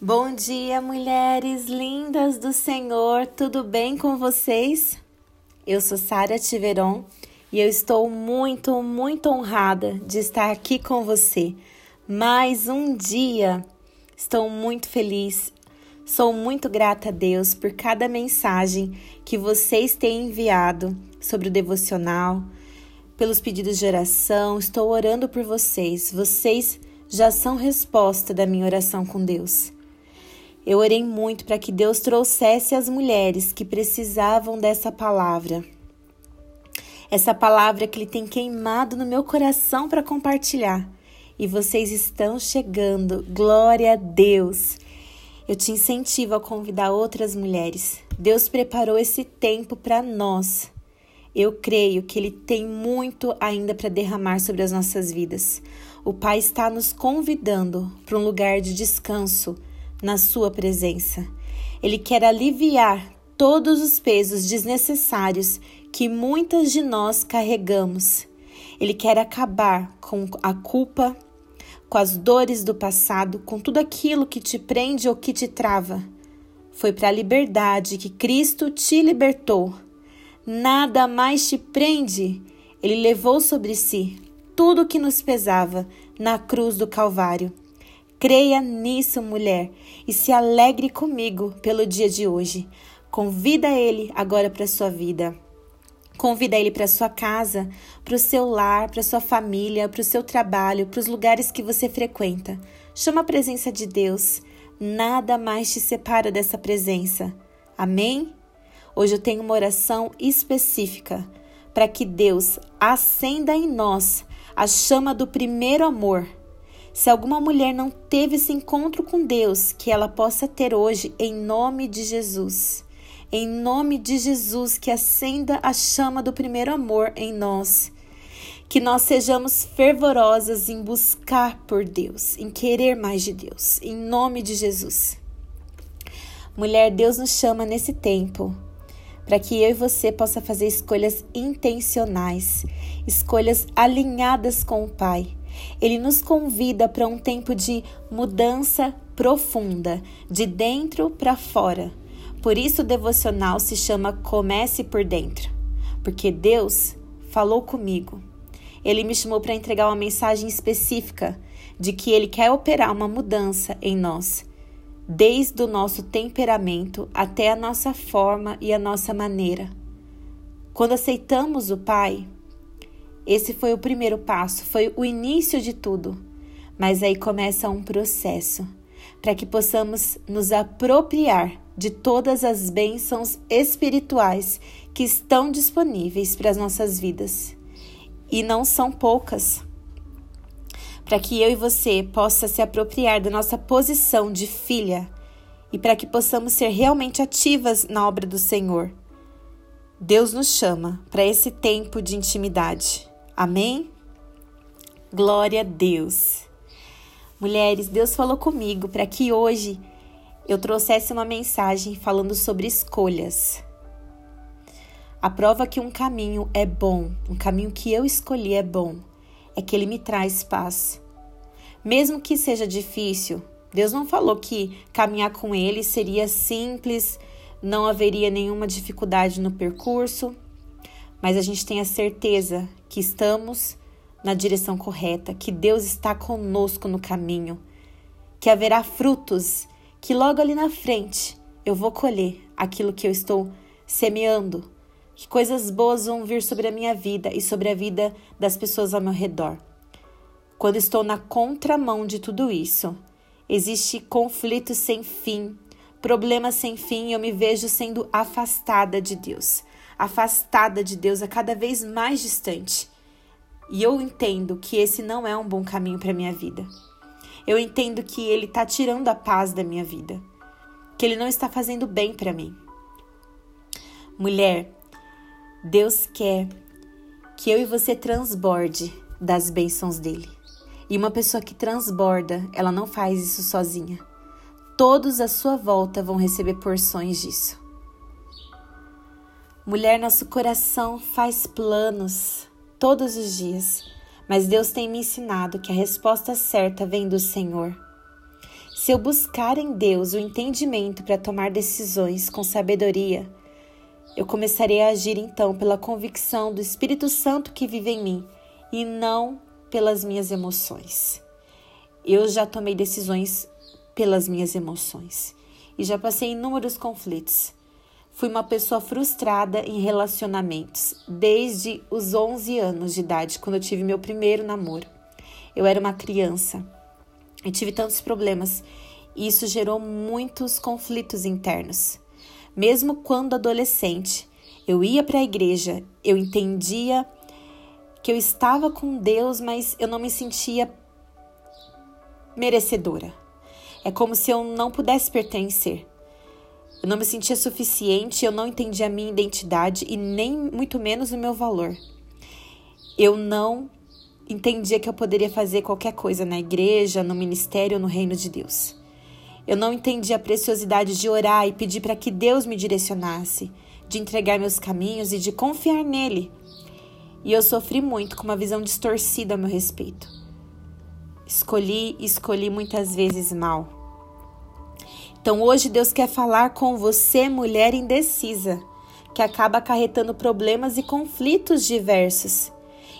Bom dia, mulheres lindas do Senhor, tudo bem com vocês? Eu sou Sara Tiveron e eu estou muito, muito honrada de estar aqui com você. Mais um dia. Estou muito feliz. Sou muito grata a Deus por cada mensagem que vocês têm enviado sobre o devocional, pelos pedidos de oração. Estou orando por vocês. Vocês já são resposta da minha oração com Deus. Eu orei muito para que Deus trouxesse as mulheres que precisavam dessa palavra. Essa palavra que Ele tem queimado no meu coração para compartilhar. E vocês estão chegando. Glória a Deus! Eu te incentivo a convidar outras mulheres. Deus preparou esse tempo para nós. Eu creio que Ele tem muito ainda para derramar sobre as nossas vidas. O Pai está nos convidando para um lugar de descanso na Sua presença. Ele quer aliviar todos os pesos desnecessários que muitas de nós carregamos. Ele quer acabar com a culpa, com as dores do passado, com tudo aquilo que te prende ou que te trava. Foi para a liberdade que Cristo te libertou. Nada mais te prende. Ele levou sobre si tudo o que nos pesava na cruz do Calvário. Creia nisso, mulher, e se alegre comigo pelo dia de hoje. Convida ele agora para sua vida. Convida ele para sua casa, para o seu lar, para sua família, para o seu trabalho, para os lugares que você frequenta. Chama a presença de Deus. Nada mais te separa dessa presença. Amém? Hoje eu tenho uma oração específica para que Deus acenda em nós a chama do primeiro amor se alguma mulher não teve esse encontro com Deus, que ela possa ter hoje, em nome de Jesus. Em nome de Jesus, que acenda a chama do primeiro amor em nós. Que nós sejamos fervorosas em buscar por Deus, em querer mais de Deus. Em nome de Jesus. Mulher, Deus nos chama nesse tempo para que eu e você possa fazer escolhas intencionais, escolhas alinhadas com o Pai ele nos convida para um tempo de mudança profunda, de dentro para fora. Por isso o devocional se chama Comece por Dentro, porque Deus falou comigo. Ele me chamou para entregar uma mensagem específica de que ele quer operar uma mudança em nós, desde o nosso temperamento até a nossa forma e a nossa maneira. Quando aceitamos o Pai, esse foi o primeiro passo, foi o início de tudo. Mas aí começa um processo para que possamos nos apropriar de todas as bênçãos espirituais que estão disponíveis para as nossas vidas. E não são poucas. Para que eu e você possa se apropriar da nossa posição de filha e para que possamos ser realmente ativas na obra do Senhor. Deus nos chama para esse tempo de intimidade. Amém? Glória a Deus. Mulheres, Deus falou comigo para que hoje eu trouxesse uma mensagem falando sobre escolhas. A prova que um caminho é bom, um caminho que eu escolhi é bom, é que ele me traz paz. Mesmo que seja difícil, Deus não falou que caminhar com ele seria simples, não haveria nenhuma dificuldade no percurso, mas a gente tem a certeza que estamos na direção correta, que Deus está conosco no caminho, que haverá frutos, que logo ali na frente eu vou colher aquilo que eu estou semeando, que coisas boas vão vir sobre a minha vida e sobre a vida das pessoas ao meu redor. Quando estou na contramão de tudo isso, existe conflito sem fim, problemas sem fim e eu me vejo sendo afastada de Deus afastada de Deus, a cada vez mais distante. E eu entendo que esse não é um bom caminho para minha vida. Eu entendo que ele está tirando a paz da minha vida, que ele não está fazendo bem para mim. Mulher, Deus quer que eu e você transborde das bênçãos dele. E uma pessoa que transborda, ela não faz isso sozinha. Todos à sua volta vão receber porções disso. Mulher, nosso coração faz planos todos os dias, mas Deus tem me ensinado que a resposta certa vem do Senhor. Se eu buscar em Deus o entendimento para tomar decisões com sabedoria, eu começarei a agir então pela convicção do Espírito Santo que vive em mim e não pelas minhas emoções. Eu já tomei decisões pelas minhas emoções e já passei inúmeros conflitos. Fui uma pessoa frustrada em relacionamentos desde os 11 anos de idade, quando eu tive meu primeiro namoro. Eu era uma criança e tive tantos problemas e isso gerou muitos conflitos internos. Mesmo quando adolescente, eu ia para a igreja, eu entendia que eu estava com Deus, mas eu não me sentia merecedora. É como se eu não pudesse pertencer. Eu não me sentia suficiente, eu não entendia a minha identidade e nem muito menos o meu valor. Eu não entendia que eu poderia fazer qualquer coisa na igreja, no ministério, no reino de Deus. Eu não entendia a preciosidade de orar e pedir para que Deus me direcionasse, de entregar meus caminhos e de confiar nele. E eu sofri muito com uma visão distorcida a meu respeito. Escolhi e escolhi muitas vezes mal. Então hoje Deus quer falar com você, mulher indecisa, que acaba acarretando problemas e conflitos diversos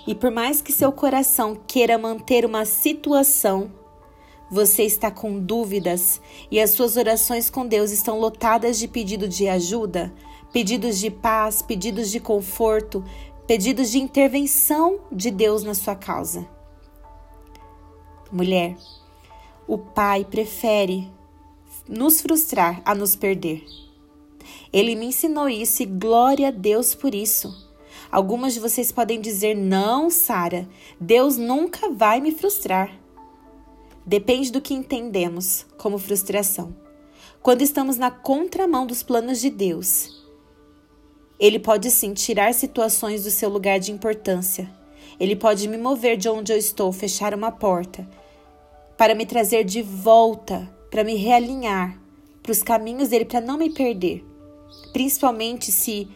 e por mais que seu coração queira manter uma situação, você está com dúvidas e as suas orações com Deus estão lotadas de pedido de ajuda, pedidos de paz, pedidos de conforto, pedidos de intervenção de Deus na sua causa. Mulher, o Pai prefere nos frustrar a nos perder. Ele me ensinou isso e glória a Deus por isso. Algumas de vocês podem dizer: não, Sara, Deus nunca vai me frustrar. Depende do que entendemos como frustração. Quando estamos na contramão dos planos de Deus, Ele pode sim tirar situações do seu lugar de importância. Ele pode me mover de onde eu estou, fechar uma porta, para me trazer de volta, para me realinhar para os caminhos dele, para não me perder. Principalmente se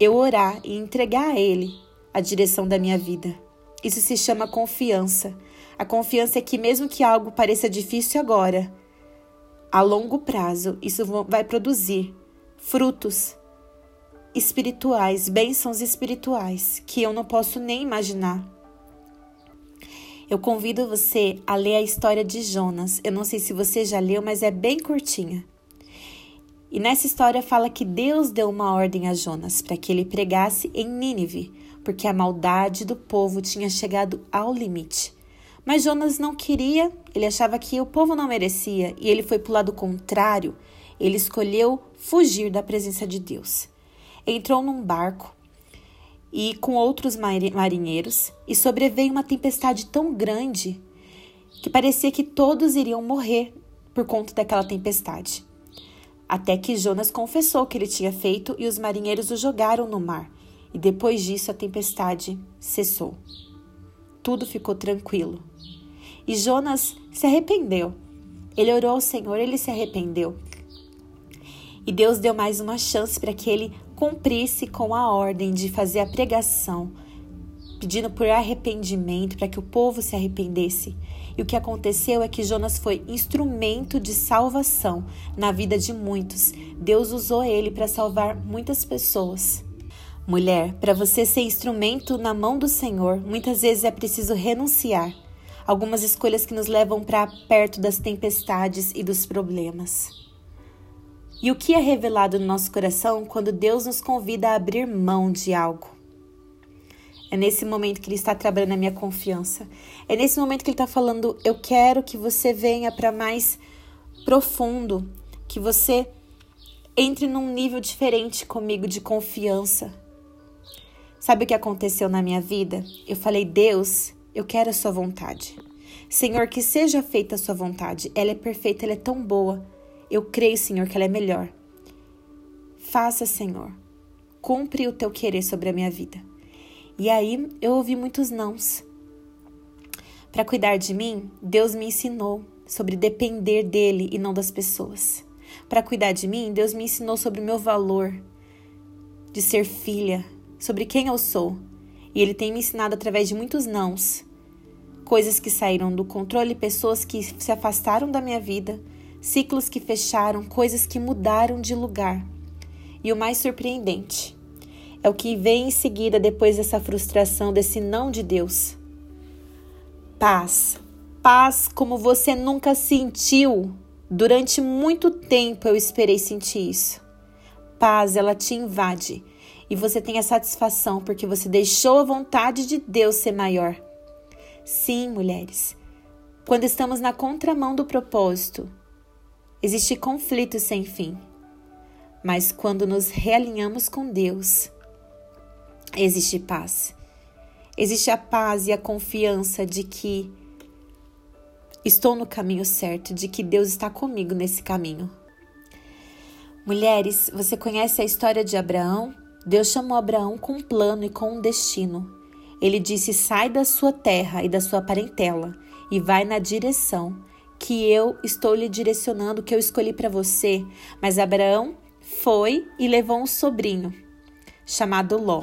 eu orar e entregar a Ele a direção da minha vida. Isso se chama confiança. A confiança é que, mesmo que algo pareça difícil agora, a longo prazo isso vai produzir frutos espirituais, bênçãos espirituais que eu não posso nem imaginar. Eu convido você a ler a história de Jonas. Eu não sei se você já leu, mas é bem curtinha. E nessa história fala que Deus deu uma ordem a Jonas para que ele pregasse em Nínive, porque a maldade do povo tinha chegado ao limite. Mas Jonas não queria, ele achava que o povo não merecia e ele foi para o lado contrário. Ele escolheu fugir da presença de Deus. Entrou num barco e com outros marinheiros e sobreveio uma tempestade tão grande que parecia que todos iriam morrer por conta daquela tempestade até que Jonas confessou que ele tinha feito e os marinheiros o jogaram no mar. E depois disso a tempestade cessou. Tudo ficou tranquilo. E Jonas se arrependeu. Ele orou ao Senhor, ele se arrependeu. E Deus deu mais uma chance para que ele cumprisse com a ordem de fazer a pregação, pedindo por arrependimento, para que o povo se arrependesse. E o que aconteceu é que Jonas foi instrumento de salvação na vida de muitos. Deus usou ele para salvar muitas pessoas. Mulher, para você ser instrumento na mão do Senhor, muitas vezes é preciso renunciar. Algumas escolhas que nos levam para perto das tempestades e dos problemas. E o que é revelado no nosso coração quando Deus nos convida a abrir mão de algo? É nesse momento que Ele está trabalhando a minha confiança. É nesse momento que Ele está falando: Eu quero que você venha para mais profundo, que você entre num nível diferente comigo de confiança. Sabe o que aconteceu na minha vida? Eu falei: Deus, eu quero a Sua vontade. Senhor, que seja feita a Sua vontade. Ela é perfeita, ela é tão boa. Eu creio, Senhor, que ela é melhor. Faça, Senhor. Cumpre o teu querer sobre a minha vida. E aí eu ouvi muitos nãos. Para cuidar de mim, Deus me ensinou sobre depender dele e não das pessoas. Para cuidar de mim, Deus me ensinou sobre o meu valor de ser filha, sobre quem eu sou. E ele tem me ensinado através de muitos nãos, coisas que saíram do controle, pessoas que se afastaram da minha vida, ciclos que fecharam, coisas que mudaram de lugar. E o mais surpreendente é o que vem em seguida depois dessa frustração, desse não de Deus. Paz. Paz como você nunca sentiu. Durante muito tempo eu esperei sentir isso. Paz, ela te invade e você tem a satisfação porque você deixou a vontade de Deus ser maior. Sim, mulheres, quando estamos na contramão do propósito, existe conflito sem fim. Mas quando nos realinhamos com Deus, existe paz. Existe a paz e a confiança de que estou no caminho certo, de que Deus está comigo nesse caminho. Mulheres, você conhece a história de Abraão? Deus chamou Abraão com um plano e com um destino. Ele disse: Sai da sua terra e da sua parentela e vai na direção que eu estou lhe direcionando, que eu escolhi para você. Mas Abraão foi e levou um sobrinho chamado Ló.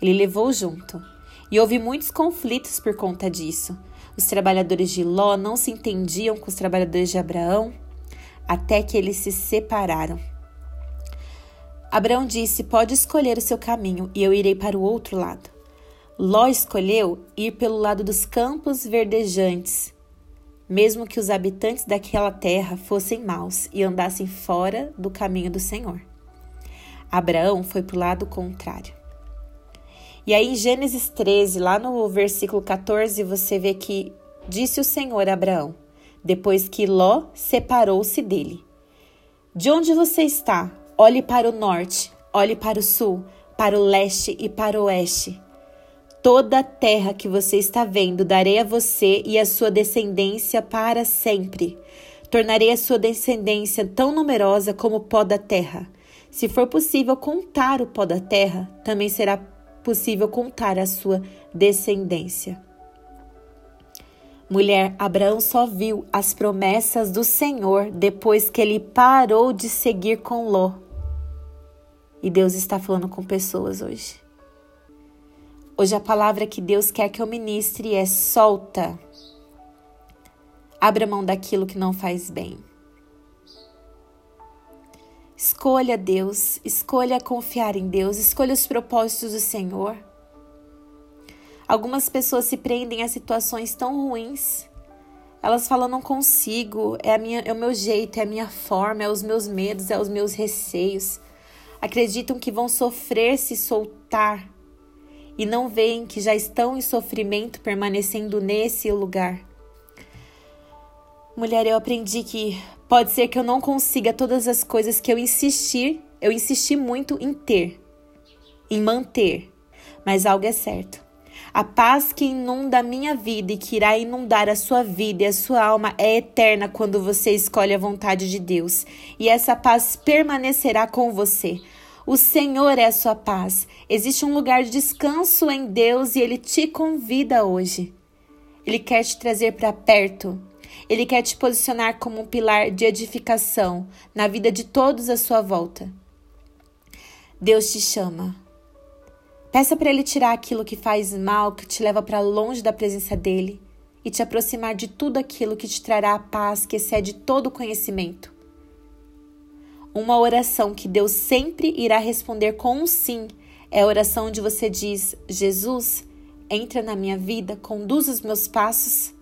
Ele levou junto. E houve muitos conflitos por conta disso. Os trabalhadores de Ló não se entendiam com os trabalhadores de Abraão até que eles se separaram. Abraão disse: Pode escolher o seu caminho e eu irei para o outro lado. Ló escolheu ir pelo lado dos campos verdejantes, mesmo que os habitantes daquela terra fossem maus e andassem fora do caminho do Senhor. Abraão foi para o lado contrário. E aí, em Gênesis 13, lá no versículo 14, você vê que disse o Senhor a Abraão, depois que Ló separou-se dele: De onde você está? Olhe para o norte, olhe para o sul, para o leste e para o oeste. Toda a terra que você está vendo darei a você e a sua descendência para sempre. Tornarei a sua descendência tão numerosa como o pó da terra. Se for possível contar o pó da terra, também será possível contar a sua descendência. Mulher, Abraão só viu as promessas do Senhor depois que ele parou de seguir com Ló. E Deus está falando com pessoas hoje. Hoje a palavra que Deus quer que eu ministre é solta. Abra mão daquilo que não faz bem. Escolha Deus, escolha confiar em Deus, escolha os propósitos do Senhor. Algumas pessoas se prendem a situações tão ruins. Elas falam, não consigo, é, a minha, é o meu jeito, é a minha forma, é os meus medos, é os meus receios acreditam que vão sofrer se soltar e não veem que já estão em sofrimento permanecendo nesse lugar. Mulher, eu aprendi que pode ser que eu não consiga todas as coisas que eu insistir, eu insisti muito em ter, em manter, mas algo é certo. A paz que inunda a minha vida e que irá inundar a sua vida e a sua alma é eterna quando você escolhe a vontade de Deus. E essa paz permanecerá com você. O Senhor é a sua paz. Existe um lugar de descanso em Deus e Ele te convida hoje. Ele quer te trazer para perto. Ele quer te posicionar como um pilar de edificação na vida de todos à sua volta. Deus te chama. Peça para Ele tirar aquilo que faz mal, que te leva para longe da presença dEle e te aproximar de tudo aquilo que te trará a paz que excede todo o conhecimento. Uma oração que Deus sempre irá responder com um sim é a oração onde você diz: Jesus, entra na minha vida, conduz os meus passos.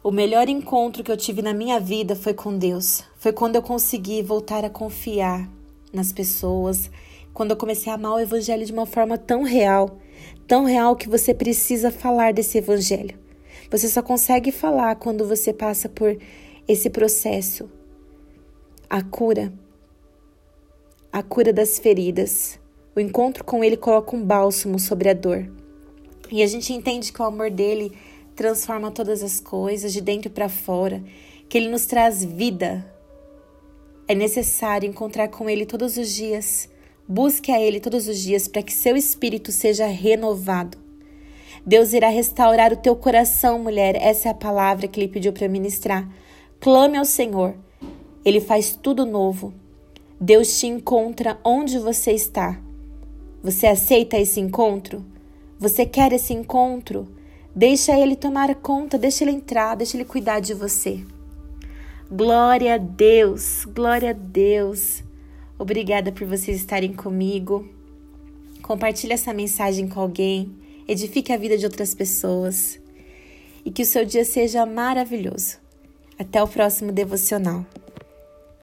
O melhor encontro que eu tive na minha vida foi com Deus. Foi quando eu consegui voltar a confiar nas pessoas, quando eu comecei a amar o Evangelho de uma forma tão real, tão real que você precisa falar desse Evangelho. Você só consegue falar quando você passa por esse processo. A cura, a cura das feridas. O encontro com Ele coloca um bálsamo sobre a dor. E a gente entende que o amor dele transforma todas as coisas de dentro para fora, que ele nos traz vida. É necessário encontrar com ele todos os dias Busque a Ele todos os dias para que seu espírito seja renovado. Deus irá restaurar o teu coração, mulher. Essa é a palavra que Ele pediu para ministrar. Clame ao Senhor. Ele faz tudo novo. Deus te encontra onde você está. Você aceita esse encontro? Você quer esse encontro? Deixa Ele tomar conta, deixa Ele entrar, deixa Ele cuidar de você. Glória a Deus, glória a Deus. Obrigada por vocês estarem comigo. Compartilhe essa mensagem com alguém, edifique a vida de outras pessoas e que o seu dia seja maravilhoso. Até o próximo devocional.